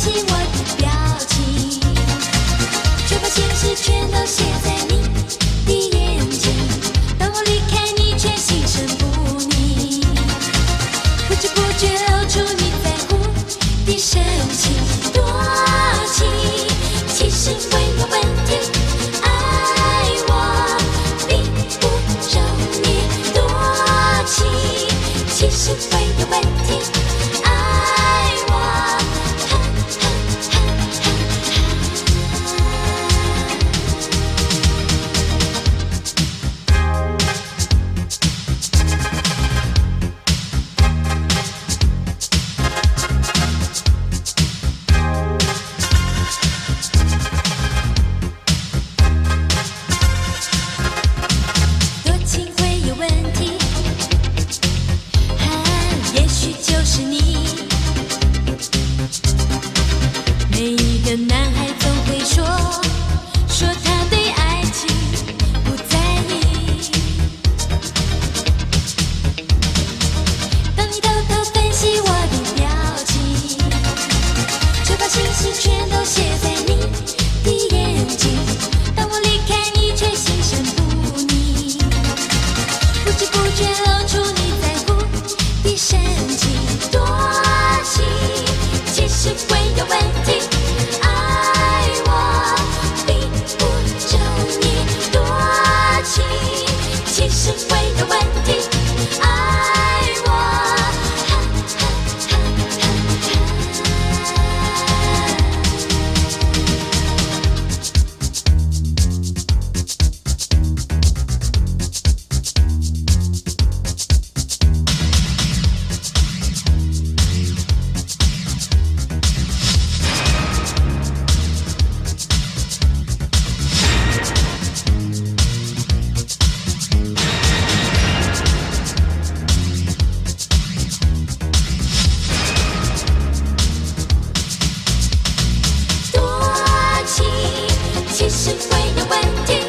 起我的表情，就把现实全都写。问题